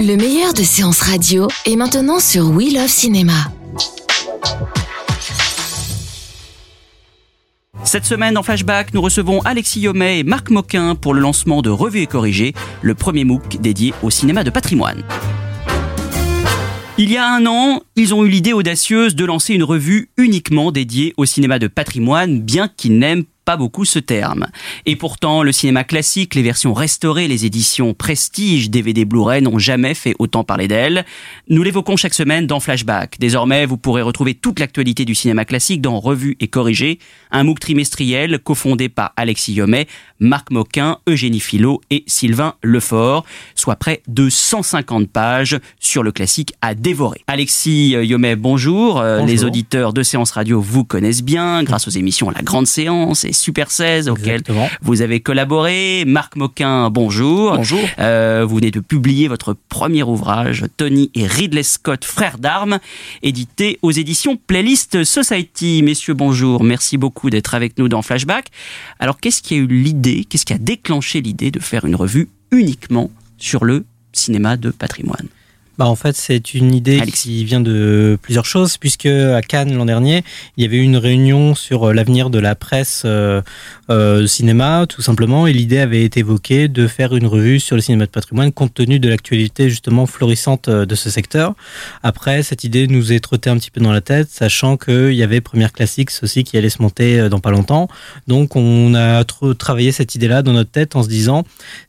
Le meilleur de séances radio est maintenant sur We Love Cinéma. Cette semaine, en flashback, nous recevons Alexis Yomet et Marc Moquin pour le lancement de Revue et Corrigé, le premier MOOC dédié au cinéma de patrimoine. Il y a un an, ils ont eu l'idée audacieuse de lancer une revue uniquement dédiée au cinéma de patrimoine, bien qu'ils n'aiment pas beaucoup ce terme. Et pourtant, le cinéma classique, les versions restaurées, les éditions Prestige, DVD Blu-ray n'ont jamais fait autant parler d'elle. Nous l'évoquons chaque semaine dans Flashback. Désormais, vous pourrez retrouver toute l'actualité du cinéma classique dans Revue et Corrigé, un MOOC trimestriel cofondé par Alexis Yomet, Marc Moquin, Eugénie Philo et Sylvain Lefort, soit près de 150 pages sur le classique à dévorer. Alexis Yomet, bonjour. Euh, Bonjour. Les auditeurs de Séance Radio vous connaissent bien grâce aux émissions La Grande Séance et Super 16 auxquelles Exactement. vous avez collaboré. Marc Moquin, bonjour. Bonjour. Euh, vous venez de publier votre premier ouvrage, Tony et Ridley Scott, frères d'armes, édité aux éditions Playlist Society. Messieurs, bonjour. Merci beaucoup d'être avec nous dans Flashback. Alors, qu'est-ce qui a eu l'idée, qu'est-ce qui a déclenché l'idée de faire une revue uniquement sur le cinéma de patrimoine? Bah en fait, c'est une idée qui vient de plusieurs choses, puisque à Cannes l'an dernier, il y avait eu une réunion sur euh, l'avenir de la presse euh, euh, cinéma, tout simplement, et l'idée avait été évoquée de faire une revue sur le cinéma de patrimoine, compte tenu de l'actualité justement florissante euh, de ce secteur. Après, cette idée nous est trottée un petit peu dans la tête, sachant qu'il y avait Première Classics aussi qui allait se monter euh, dans pas longtemps. Donc, on a travaillé cette idée-là dans notre tête en se disant,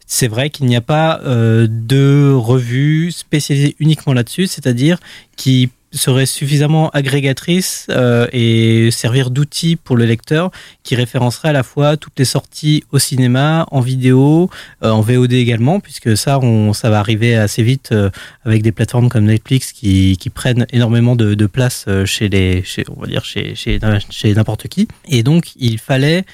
c'est vrai qu'il n'y a pas euh, de revue spécialisée uniquement là-dessus, c'est-à-dire qui serait suffisamment agrégatrice euh, et servir d'outil pour le lecteur qui référencerait à la fois toutes les sorties au cinéma, en vidéo, euh, en VOD également, puisque ça, on, ça va arriver assez vite euh, avec des plateformes comme Netflix qui, prennent énormément de, place chez les, on va dire chez, chez, chez n'importe qui. Et donc, il fallait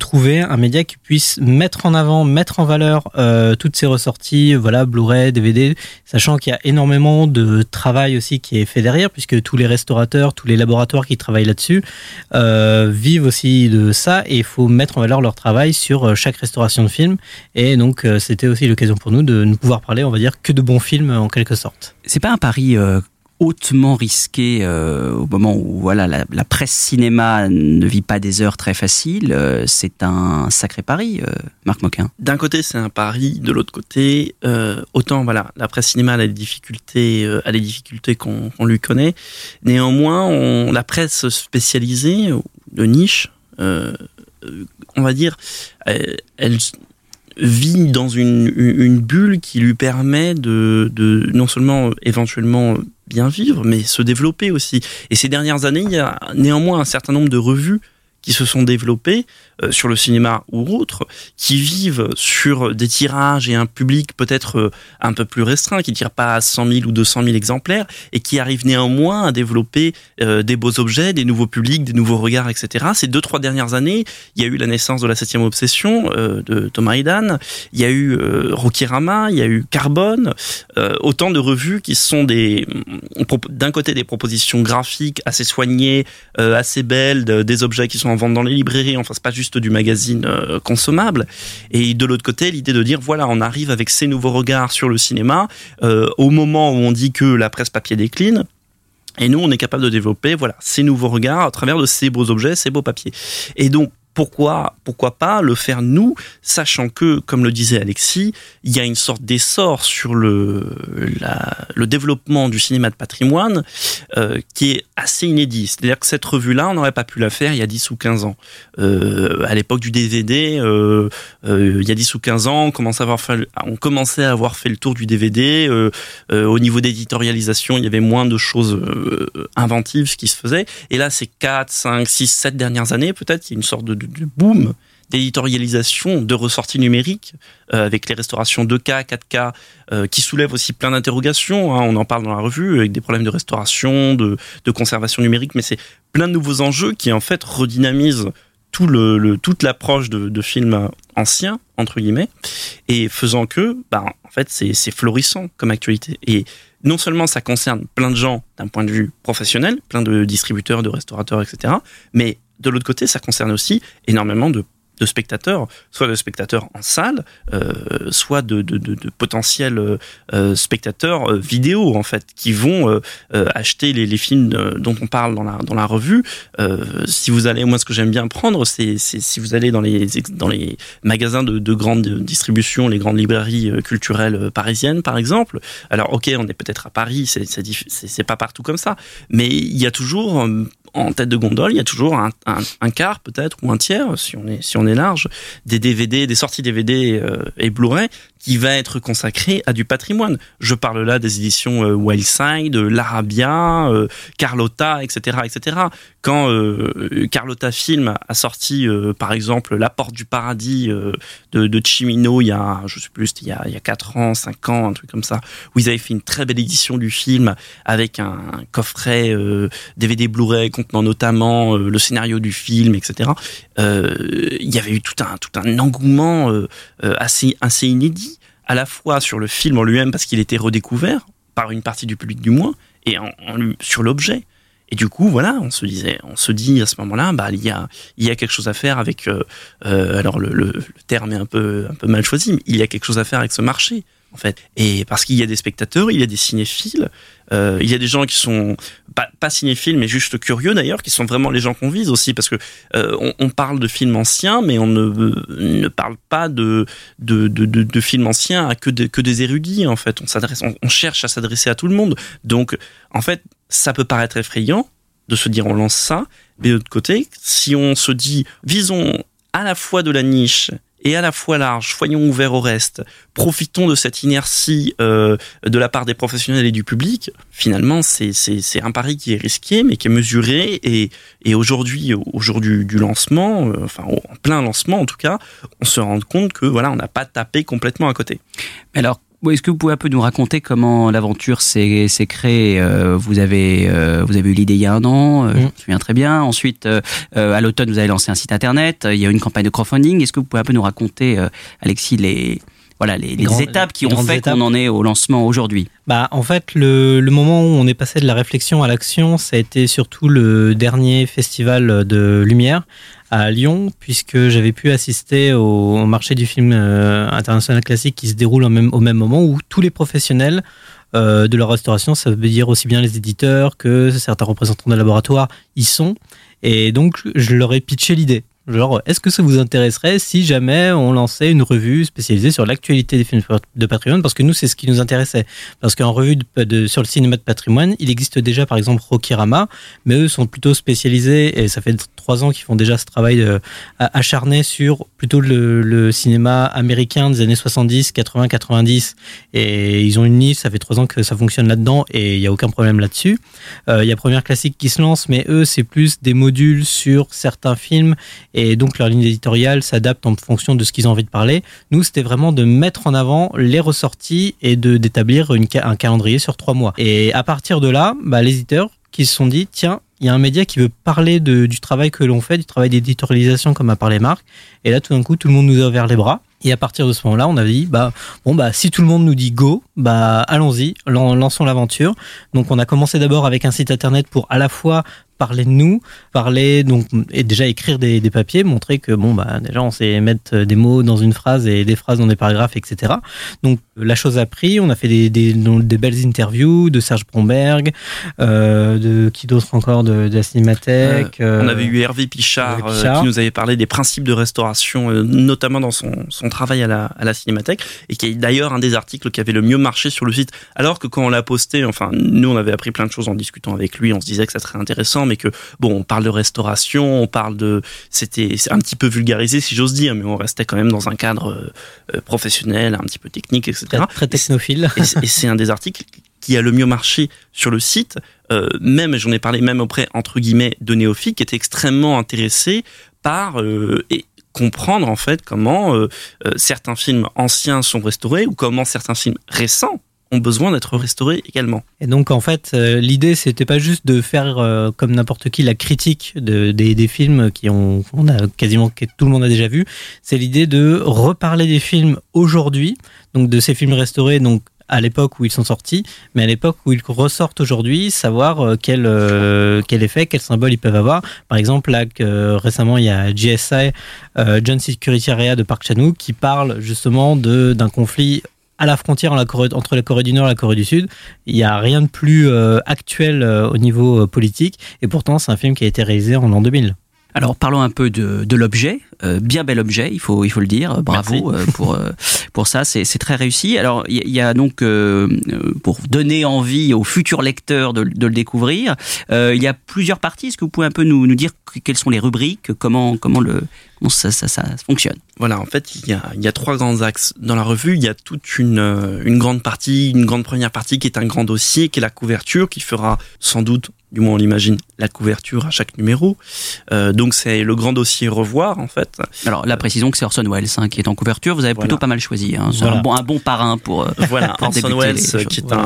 trouver un média qui puisse mettre en avant, mettre en valeur toutes ces ressorties, voilà, Blu-ray, DVD, sachant qu'il y a énormément de travail aussi qui est fait derrière, puisque tous les restaurateurs, tous les laboratoires qui travaillent là-dessus euh, vivent aussi de ça, et il faut mettre en valeur leur travail sur euh, chaque restauration de film. Et donc, euh, c'était aussi l'occasion pour nous de ne pouvoir parler, on va dire, que de bons films en quelque sorte. C'est pas un pari hautement risqué euh, au moment où voilà la, la presse cinéma ne vit pas des heures très faciles. euh, c'est un sacré pari, euh, Marc Moquin. d'un côté c'est un pari, de l'autre côté euh, autant voilà la presse cinéma a des difficultés, euh, a les difficultés qu'on qu'on lui connaît. Néanmoins, on, la presse spécialisée ou de niche, euh, euh, on va dire, elle, elle vit dans une, une bulle qui lui permet de, de non seulement euh, éventuellement bien vivre, mais se développer aussi. Et ces dernières années, il y a néanmoins un certain nombre de revues qui se sont développées euh, sur le cinéma ou autre, qui vivent sur des tirages et un public peut-être euh, un peu plus restreint, qui ne tire pas à 100 000 ou 200 000 exemplaires, et qui arrivent néanmoins à développer euh, des beaux objets, des nouveaux publics, des nouveaux regards, etc. Ces deux, trois dernières années, il y a eu la naissance de la septième obsession de Thomas Aidan, il y a eu Rocky Rama, il y a eu Carbone, autant de revues qui sont des d'un côté des propositions graphiques assez soignées, assez belles, de- des objets qui sont en vente dans les librairies, enfin c'est pas juste du magazine euh, consommable, et de l'autre côté l'idée de dire voilà on arrive avec ces nouveaux regards sur le cinéma euh, au moment où on dit que la presse papier décline. Et nous, on est capable de développer, voilà, ces nouveaux regards à travers de ces beaux objets, ces beaux papiers. Et donc, pourquoi, pourquoi pas le faire nous, sachant que, comme le disait Alexis, il y a une sorte d'essor sur le, le développement du cinéma de patrimoine euh, qui est assez inédit. C'est-à-dire que cette revue-là, on n'aurait pas pu la faire il y a 10 ou 15 ans. Euh, à l'époque du DVD, euh, il y a 10 ou 15 ans, on commençait à avoir fait, le tour du DVD. au niveau d'éditorialisation, il y avait moins de choses inventives qui se faisaient. Et là, ces 4, 5, 6, 7 dernières années, peut-être, il y a une sorte de- de boom d'éditorialisation de ressorties numériques avec les restaurations 2K, 4K, qui soulèvent aussi plein d'interrogations. Hein. on en parle dans la revue avec des problèmes de restauration, de, de conservation numérique, mais c'est plein de nouveaux enjeux qui en fait redynamisent tout le, toute l'approche de, de films anciens entre guillemets et faisant que bah en fait c'est florissant comme actualité et non seulement ça concerne plein de gens d'un point de vue professionnel plein de distributeurs de restaurateurs etc mais de l'autre côté ça concerne aussi énormément de spectateurs, soit de spectateurs en salle, euh, soit de, potentiels euh, spectateurs euh, vidéo en fait, qui vont acheter les, les, films dont on parle dans la, dans la revue. si vous allez, moi ce que j'aime bien prendre, c'est si vous allez dans les, dans les magasins de, de grande distribution, les grandes librairies culturelles parisiennes par exemple. Alors ok, on est peut-être à Paris, c'est pas partout comme ça, mais il y a toujours en tête de gondole, il y a toujours un, un, un quart peut-être ou un tiers, si on est si on est large, des DVD, des sorties DVD euh, et Blu-ray qui va être consacré à du patrimoine. Je parle là des éditions euh, Wildside, l'Arabia, euh, Carlotta, etc., etc. Quand euh, Carlotta Film a sorti, euh, par exemple, La Porte du Paradis de, de Chimino il y a, je sais plus, il y a, il y a 4 ans, 5 ans, un truc comme ça, où ils avaient fait une très belle édition du film avec un, coffret DVD Blu-ray notamment le scénario du film, etc. il y avait eu tout un, tout un engouement assez, assez inédit à la fois sur le film en lui-même parce qu'il était redécouvert par une partie du public du moins et sur l'objet. Et du coup, voilà, on se disait, on se dit à ce moment-là, bah il y a, il y a quelque chose à faire avec. Euh, euh, alors le, le, terme est un peu, un peu mal choisi, mais il y a quelque chose à faire avec ce marché en fait. Et parce qu'il y a des spectateurs, il y a des cinéphiles, euh, il y a des gens qui sont pas, cinéphiles, mais juste curieux d'ailleurs, qui sont vraiment les gens qu'on vise aussi, parce que euh, on, parle de films anciens, mais on ne, ne parle pas de de, de, films anciens à que, que des érudits en fait. On on, on cherche à s'adresser à tout le monde. Donc en fait, ça peut paraître effrayant de se dire on lance ça, mais de l'autre côté, si on se dit visons à la fois de la niche et à la fois large, soyons ouverts au reste, profitons de cette inertie euh, de la part des professionnels et du public, finalement c'est un pari qui est risqué mais qui est mesuré. Et, aujourd'hui au jour du, lancement, euh, enfin en plein lancement en tout cas, on se rend compte que voilà on n'a pas tapé complètement à côté. Alors est-ce que vous pouvez un peu nous raconter comment l'aventure s'est créée euh, Vous avez euh, vous avez eu l'idée il y a un an, euh, mm. je me souviens très bien. Ensuite, à l'automne, vous avez lancé un site internet. Il y a eu une campagne de crowdfunding. Est-ce que vous pouvez un peu nous raconter, Alexis, les voilà les, les étapes qui ont fait qu'on en est au lancement aujourd'hui Bah en fait le, le, moment où on est passé de la réflexion à l'action, ça a été surtout le dernier festival de lumière à Lyon, puisque j'avais pu assister au, marché du film euh, international classique qui se déroule au même, au même moment où tous les professionnels euh, de la restauration, ça veut dire aussi bien les éditeurs que certains représentants de laboratoire, y sont. Et donc, je leur ai pitché l'idée. Genre, est-ce que ça vous intéresserait si jamais on lançait une revue spécialisée sur l'actualité des films de patrimoine? Parce que nous, c'est ce qui nous intéressait. Parce qu'en revue de, sur le cinéma de patrimoine, il existe déjà, par exemple, Rokirama, mais eux sont plutôt spécialisés, et ça fait trois ans qu'ils font déjà ce travail euh, acharné sur plutôt le, cinéma américain des années 70, 80, 90. Et ils ont une niche, ça fait trois ans que ça fonctionne là-dedans, et il n'y a aucun problème là-dessus. Euh, il y a Première Classique qui se lance, mais eux, c'est plus des modules sur certains films donc leur ligne éditoriale s'adapte en fonction de ce qu'ils ont envie de parler. Nous, c'était vraiment de mettre en avant les ressorties et de d'établir un calendrier sur trois mois. Et à partir de là, bah, les éditeurs qui se sont dit, tiens, il y a un média qui veut parler du travail que l'on fait, du travail d'éditorialisation comme a parlé Marc. Et là, tout d'un coup, tout le monde nous a ouvert les bras. Et à partir de ce moment-là, on a dit, bah, bon, bah, si tout le monde nous dit go, bah, allons-y, lançons l'aventure. Donc, on a commencé d'abord avec un site internet pour à la fois parler de nous, parler donc et déjà écrire des, des, papiers, montrer que bon bah déjà on sait mettre des mots dans une phrase et des phrases dans des paragraphes, etc. Donc la chose a pris, on a fait des, des, des belles interviews de Serge Bromberg, euh, de qui d'autre encore de, de, la Cinémathèque. Euh, on avait eu Hervé Pichard, Hervé Pichard. Euh, qui nous avait parlé des principes de restauration, euh, notamment dans son, son travail à la, à la Cinémathèque, et qui est d'ailleurs un des articles qui avait le mieux marché sur le site. Alors que quand on l'a posté, enfin nous on avait appris plein de choses en discutant avec lui, on se disait que ça serait intéressant mais que bon, on parle de restauration, on parle de, c'était un petit peu vulgarisé si j'ose dire, mais on restait quand même dans un cadre euh, professionnel, un petit peu technique, etc. Très, très technophile. Et, et c'est un des articles qui a le mieux marché sur le site. Euh, même, j'en ai parlé même auprès entre guillemets de néophytes qui étaient extrêmement intéressés par euh, et comprendre en fait comment euh, euh, certains films anciens sont restaurés ou comment certains films récents ont besoin d'être restaurés également. Et donc en fait, euh, l'idée c'était pas juste de faire euh, comme n'importe qui la critique de, des, des films qui ont, on a quasiment que tout le monde a déjà vu. C'est l'idée de reparler des films aujourd'hui, donc de ces films restaurés, donc à l'époque où ils sont sortis, mais à l'époque où ils ressortent aujourd'hui, savoir euh, quel, quel effet, quel symbole ils peuvent avoir. Par exemple, là, que, récemment, il y a GSI, euh, John Security Area de Park Chan-wook, qui parle justement d'un conflit à la frontière entre la Corée du Nord et la Corée du Sud. Il n'y a rien de plus euh, actuel euh, au niveau euh, politique, et pourtant, c'est un film qui a été réalisé en l'an 2000. Alors parlons un peu de, de l'objet, Euh, bien bel objet, il faut il faut le dire. Bravo euh, pour euh, pour ça, c'est très réussi. Alors il y, y a donc euh, euh, pour donner envie aux futurs lecteurs de, de le découvrir, euh, il y a plusieurs parties. Est-ce que vous pouvez un peu nous, nous dire que- quelles sont les rubriques, comment comment le comment ça ça, ça fonctionne? Voilà, en fait, il y a, il y a trois grands axes dans la revue. Il y a toute une, une grande partie, une grande première partie qui est un grand dossier, qui est la couverture, qui fera sans doute, du moins on l'imagine, la couverture à chaque numéro. Euh, donc c'est le grand dossier revoir, en fait. Alors la précision que c'est Orson Welles hein, qui est en couverture. Vous avez Voilà. plutôt pas mal choisi. Hein. C'est Voilà. un bon un bon parrain pour euh, Voilà, pour Orson Welles, les choses. qui est un,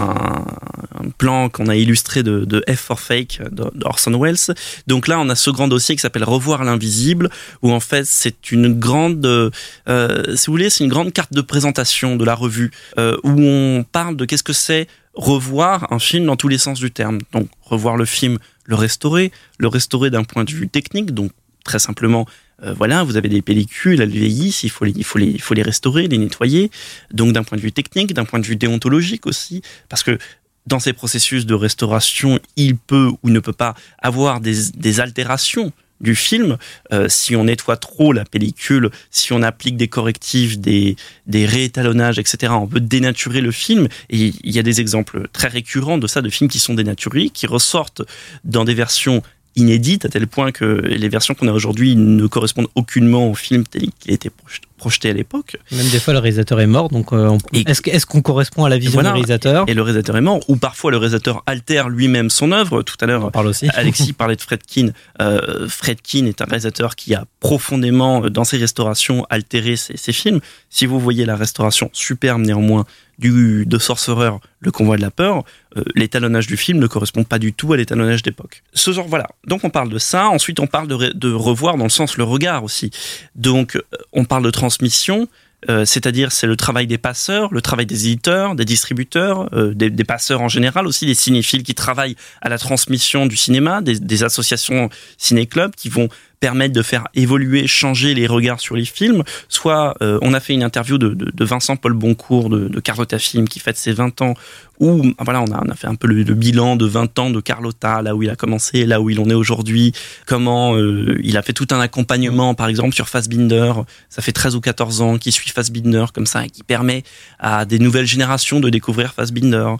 un plan qu'on a illustré de, de F for Fake de- d'Orson Welles. Donc là, on a ce grand dossier qui s'appelle Revoir l'invisible, où en fait c'est une grande, euh, si vous voulez, c'est une grande carte de présentation de la revue, euh, où on parle de qu'est-ce que c'est revoir un film dans tous les sens du terme. Donc revoir le film, le restaurer, le restaurer d'un point de vue technique, donc très simplement. euh, voilà, vous avez des pellicules, elles vieillissent, il faut les, il faut les, restaurer, les nettoyer. Donc d'un point de vue technique, d'un point de vue déontologique aussi, parce que dans ces processus de restauration, il peut ou ne peut pas avoir des altérations du film. Euh, si on nettoie trop la pellicule, si on applique des correctifs, des, des réétalonnages, etc., on peut dénaturer le film. Et il y a des exemples très récurrents de ça, de films qui sont dénaturés, qui ressortent dans des versions inédites, à tel point que les versions qu'on a aujourd'hui ne correspondent aucunement au film tel qu'il était projet- projeté à l'époque. Même des fois, le réalisateur est mort, donc euh, on- est-ce qu'on correspond à la vision Voilà. du réalisateur Et le réalisateur est mort, ou parfois le réalisateur altère lui-même son œuvre. Tout à l'heure, parle. Alexis parlait de Fredkin. Euh, Fredkin est un réalisateur qui a profondément, euh, dans ses restaurations, altéré ses, ses films. Si vous voyez la restauration superbe néanmoins du de Sorcerer, Le Convoi de la peur, euh, l'étalonnage du film ne correspond pas du tout à l'étalonnage d'époque. Ce genre, voilà. Donc on parle de ça. Ensuite, on parle de, re- de revoir dans le sens le regard aussi. Donc euh, on parle de transmission. Euh, c'est-à-dire c'est le travail des passeurs, le travail des éditeurs, des distributeurs, euh, des, passeurs en général aussi, des cinéphiles qui travaillent à la transmission du cinéma, des, des associations ciné-clubs qui vont permettre de faire évoluer, changer les regards sur les films. Soit euh, on a fait une interview de, Vincent Paul Boncourt de, de Carlotta Film qui fête ses 20 ans, où ah, voilà on a, fait un peu le, bilan de 20 ans de Carlotta, là où il a commencé, là où il en est aujourd'hui, comment euh, il a fait tout un accompagnement par exemple sur Fassbinder, ça fait 13 ou 14 ans qu'il suit Fassbinder comme ça et qui permet à des nouvelles générations de découvrir Fassbinder.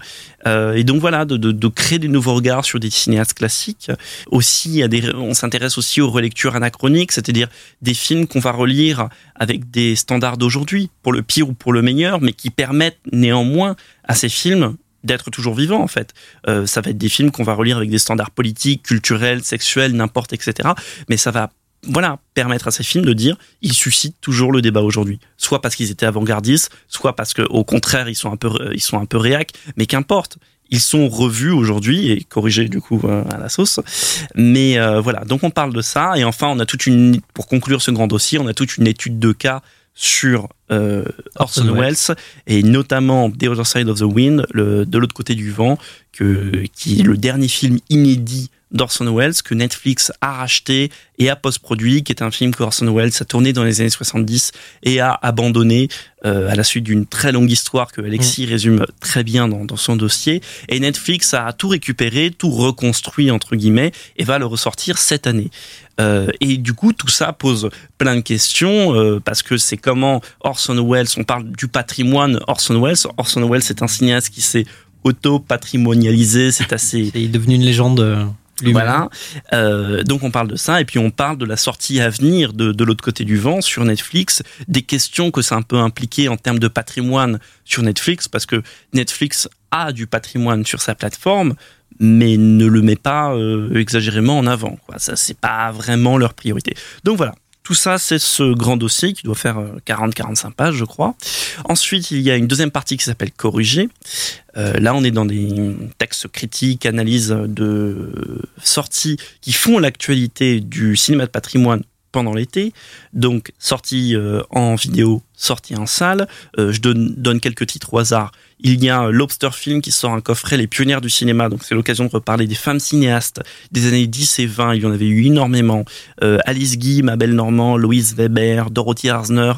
Euh, et donc voilà, de, créer des nouveaux regards sur des cinéastes classiques. Aussi, on s'intéresse aussi aux relectures anachroniques, c'est-à-dire des films qu'on va relire avec des standards d'aujourd'hui, pour le pire ou pour le meilleur, mais qui permettent néanmoins à ces films d'être toujours vivants en fait. Euh, ça va être des films qu'on va relire avec des standards politiques, culturels, sexuels, n'importe, etc. Mais ça va voilà, permettre à ces films de dire ils suscitent toujours le débat aujourd'hui. Soit parce qu'ils étaient avant-gardistes, soit parce que au contraire ils sont un peu ils sont un peu réac, mais qu'importe. Ils sont revus aujourd'hui et corrigés du coup euh, à la sauce. Mais euh, voilà, donc on parle de ça et enfin on a toute une pour conclure ce grand dossier, on a toute une étude de cas sur euh, Orson Orson Welles et notamment The Other Side of the Wind, le, de l'autre côté du vent, que, qui est le dernier film inédit d'Orson Welles que Netflix a racheté et a post-produit, qui est un film que Orson Welles a tourné dans les années 70 et a abandonné euh, à la suite d'une très longue histoire que Alexis résume très bien dans, dans son dossier. Et Netflix a tout récupéré, tout reconstruit entre guillemets et va le ressortir cette année. Euh, et du coup, tout ça pose plein de questions euh, parce que c'est comment Orson Welles, on parle du patrimoine Orson Welles. Orson Welles, c'est un cinéaste qui s'est auto-patrimonialisé, c'est assez Il est devenu une légende. Voilà. Euh, donc on parle de ça et puis on parle de la sortie à venir de, de l'autre côté du vent sur Netflix, des questions que ça un peu impliqué en termes de patrimoine sur Netflix parce que Netflix a du patrimoine sur sa plateforme mais ne le met pas euh, exagérément en avant. Quoi. Ça c'est pas vraiment leur priorité. Donc voilà. Tout ça, c'est ce grand dossier qui doit faire 40-45 pages, je crois. Ensuite, il y a une deuxième partie qui s'appelle Corriger. là, on est dans des textes critiques, analyses de sorties qui font l'actualité du cinéma de patrimoine pendant l'été, donc sortie euh, en vidéo, sortie en salle. Euh, je donne, quelques titres au hasard. Il y a Lobster Film qui sort un coffret Les pionnières du cinéma, donc c'est l'occasion de reparler des femmes cinéastes des années 10 et 20, il y en avait eu énormément. Euh, Alice Guy, Mabel Normand, Louise Weber, Dorothy Arzner,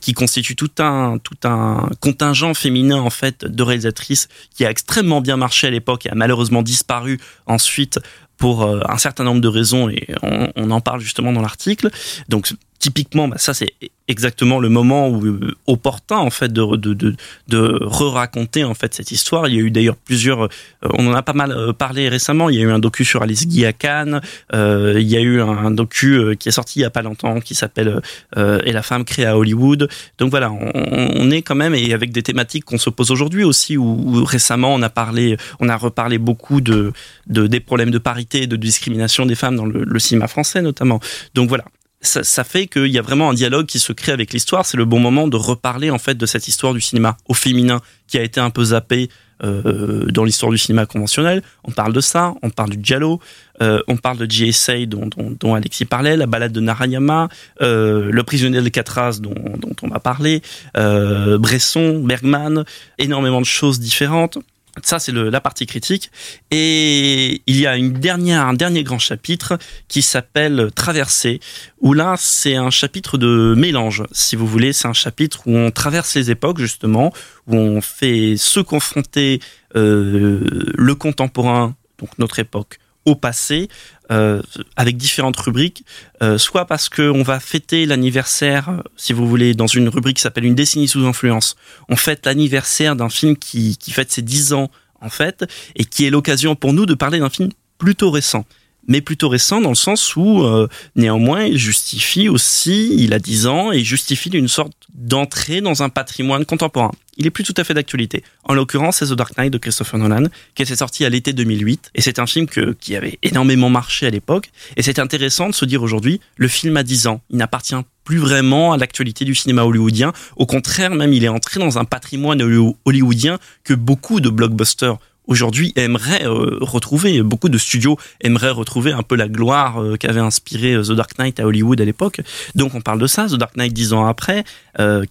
qui constituent tout un, tout un contingent féminin en fait de réalisatrices qui a extrêmement bien marché à l'époque et a malheureusement disparu ensuite pour euh, un certain nombre de raisons et on, on en parle justement dans l'article. Donc typiquement, bah, ça c'est exactement le moment où, euh, opportun en fait de de de, de re-raconter en fait cette histoire. Il y a eu d'ailleurs plusieurs, euh, on en a pas mal euh, parlé récemment. Il y a eu un docu sur Alice Guy à Cannes. Euh, il y a eu un, docu qui est sorti il y a pas longtemps qui s'appelle Et la femme créée à Hollywood. Donc voilà, on, on, est quand même et avec des thématiques qu'on se pose aujourd'hui aussi. Où, où, récemment on a parlé, on a reparlé beaucoup de, de des problèmes de parité et de discrimination des femmes dans le, le cinéma français notamment. Donc voilà, ça, ça, fait qu'il y a vraiment un dialogue qui se crée avec l'histoire. C'est le bon moment de reparler en fait de cette histoire du cinéma au féminin qui a été un peu zappé euh, dans l'histoire du cinéma conventionnel. On parle de ça, on parle du giallo, euh, on parle de GSA dont, dont, dont, Alexis parlait, la balade de Narayama, euh, le prisonnier de Catras dont, dont on a parlé, euh, Bresson, Bergman, énormément de choses différentes. Ça, c'est la partie critique. Et il y a un dernier grand chapitre qui s'appelle Traversée, où là, c'est un chapitre de mélange, si vous voulez. C'est un chapitre où on traverse les époques, justement, où on fait se confronter euh, le contemporain, donc notre époque, au passé, euh, avec différentes rubriques, euh, soit parce qu'on va fêter l'anniversaire, si vous voulez, dans une rubrique qui s'appelle Une décennie sous influence. On fête l'anniversaire d'un film qui, qui fête ses 10 ans, en fait, et qui est l'occasion pour nous de parler d'un film plutôt récent mais plutôt récent dans le sens où euh, néanmoins il justifie aussi, il a 10 ans et il justifie une sorte d'entrée dans un patrimoine contemporain. Il est plus tout à fait d'actualité. En l'occurrence, c'est The Dark Knight de Christopher Nolan, qui était sorti à l'été 2008, et c'est un film que, qui avait énormément marché à l'époque, et c'est intéressant de se dire aujourd'hui, le film a 10 ans, il n'appartient plus vraiment à l'actualité du cinéma hollywoodien, au contraire même, il est entré dans un patrimoine hollywoodien que beaucoup de blockbusters aujourd'hui aimerait euh, retrouver, beaucoup de studios aimeraient retrouver un peu la gloire euh, qu'avait inspiré euh, The Dark Knight à Hollywood à l'époque. Donc on parle de ça, The Dark Knight dix ans après,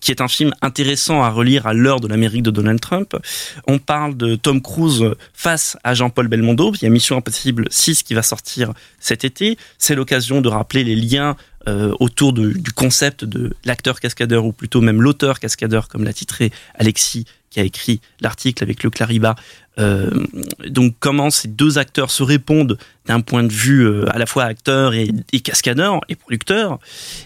qui est un film intéressant à relire à l'heure de l'Amérique de Donald Trump. On parle de Tom Cruise face à Jean-Paul Belmondo. Il y a Mission Impossible 6 qui va sortir cet été. C'est l'occasion de rappeler les liens autour de, du concept de l'acteur cascadeur ou plutôt même l'auteur cascadeur comme l'a titré Alexis qui a écrit l'article avec le Clariba euh, donc comment ces deux acteurs se répondent d'un point de vue euh, à la fois acteur et, et cascadeur et producteur.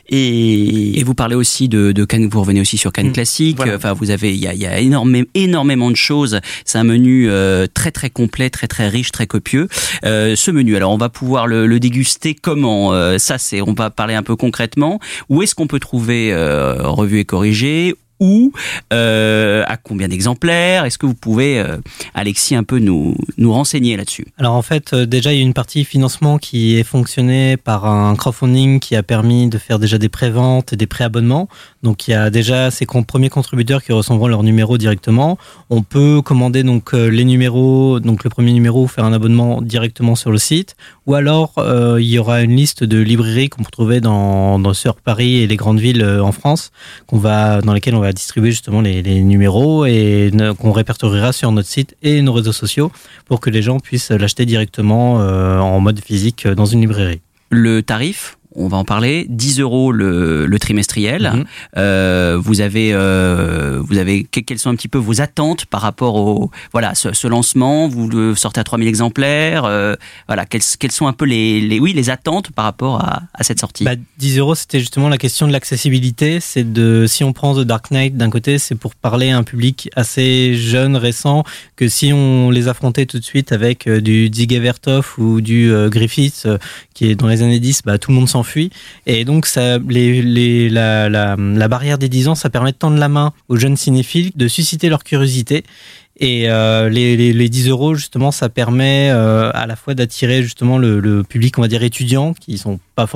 Et, et vous parlez aussi de, de Cannes, vous revenez aussi sur Cannes mmh, classique. Voilà. Enfin, vous avez, il y a, y a énormément, énormément de choses. C'est un menu euh, très très complet, très très riche, très copieux. Euh, ce menu, alors on va pouvoir le, le déguster comment euh, Ça, c'est, on va parler un peu concrètement. Où est-ce qu'on peut trouver euh, revue et corrigé où, euh, à combien d'exemplaires? Est-ce que vous pouvez, euh, Alexis, un peu nous, nous renseigner là-dessus? Alors en fait, euh, déjà, il y a une partie financement qui est fonctionnée par un crowdfunding qui a permis de faire déjà des préventes et des préabonnements. Donc il y a déjà ces premiers contributeurs qui recevront leur numéro directement. On peut commander donc les numéros, donc le premier numéro, faire un abonnement directement sur le site, ou alors il y aura une liste de librairies qu'on peut trouver dans, sur Paris et les grandes villes en France, va dans lesquelles on va distribuer justement les, les numéros et qu'on répertoriera sur notre site et nos réseaux sociaux pour que les gens puissent l'acheter directement euh, en mode physique dans une librairie. Le tarif? On va en parler. 10 euros le, le trimestriel. Mmh. Euh, vous avez, euh, vous avez quelles sont un petit peu vos attentes par rapport au voilà ce, ce lancement? Vous le sortez à 3000 exemplaires. Euh, voilà quelles, quelles sont un peu les, les oui les attentes par rapport à, à cette sortie? Bah, 10 euros, c'était justement la question de l'accessibilité. C'est de si on prend The Dark Knight d'un côté, c'est pour parler à un public assez jeune, récent, que si on les affrontait tout de suite avec euh, du Dziga Vertov ou du euh, Griffith, euh, qui est dans les années 10, bah, tout le monde s'en Et donc, ça, la barrière des 10 ans, ça permet de tendre la main aux jeunes cinéphiles, de susciter leur curiosité Et euh, les, les, les 10 euros, justement, ça permet euh, à la fois d'attirer justement le, public, on va dire étudiant, qui sont pas,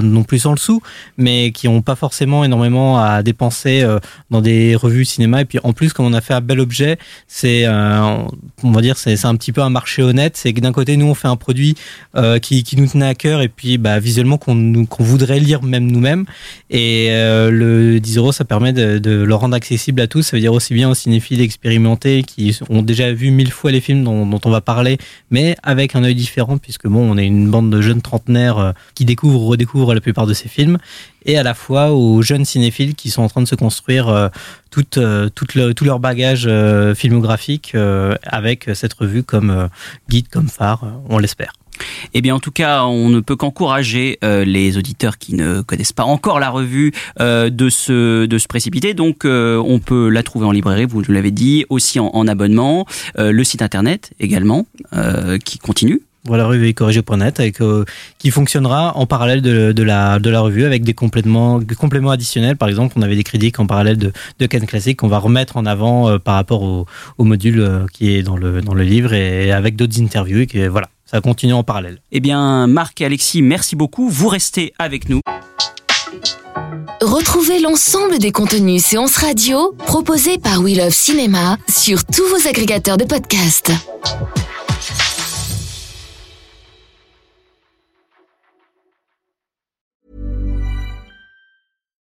non plus sans le sou, mais qui ont pas forcément énormément à dépenser euh, dans des revues cinéma. Et puis en plus, comme on a fait un bel objet, c'est, on va dire, c'est un petit peu un marché honnête. C'est que d'un côté, nous, on fait un produit qui, nous tenait à cœur et puis bah, visuellement qu'on voudrait lire même nous-mêmes. Et le 10 euros, ça permet de, de le rendre accessible à tous. Ça veut dire aussi bien aux cinéphiles expérimentés qui ont déjà vu mille fois les films dont, dont on va parler, mais avec un œil différent, puisque bon, on est une bande de jeunes trentenaires euh, qui découvrent ou redécouvrent la plupart de ces films, et à la fois aux jeunes cinéphiles qui sont en train de se construire euh, tout, euh, tout, le- tout leur bagage euh, filmographique euh, avec cette revue comme euh, guide, comme phare, euh, on l'espère. Eh bien, en tout cas, on ne peut qu'encourager euh, les auditeurs qui ne connaissent pas encore la revue euh, de se de se précipiter. Donc, euh, on peut la trouver en librairie, vous l'avez dit, aussi en, en abonnement, Euh, le site internet également euh, qui continue. Voilà, revue corrigé.net avec euh, qui fonctionnera en parallèle de, de la de la revue avec des compléments des compléments additionnels. Par exemple, on avait des critiques en parallèle de de Cannes classique qu'on va remettre en avant euh, par rapport au, au module euh, qui est dans le dans le livre et avec d'autres interviews. Et voilà, ça continue en parallèle. Eh bien, Marc et Alexis, merci beaucoup. Vous restez avec nous. Retrouvez l'ensemble des contenus séances radio proposés par We Love Cinéma sur tous vos agrégateurs de podcasts.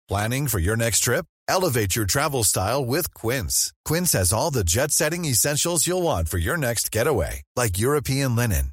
Planning for your next trip? Elevate your travel style with Quince. Quince has all the jet setting essentials you'll want for your next getaway, like European linen,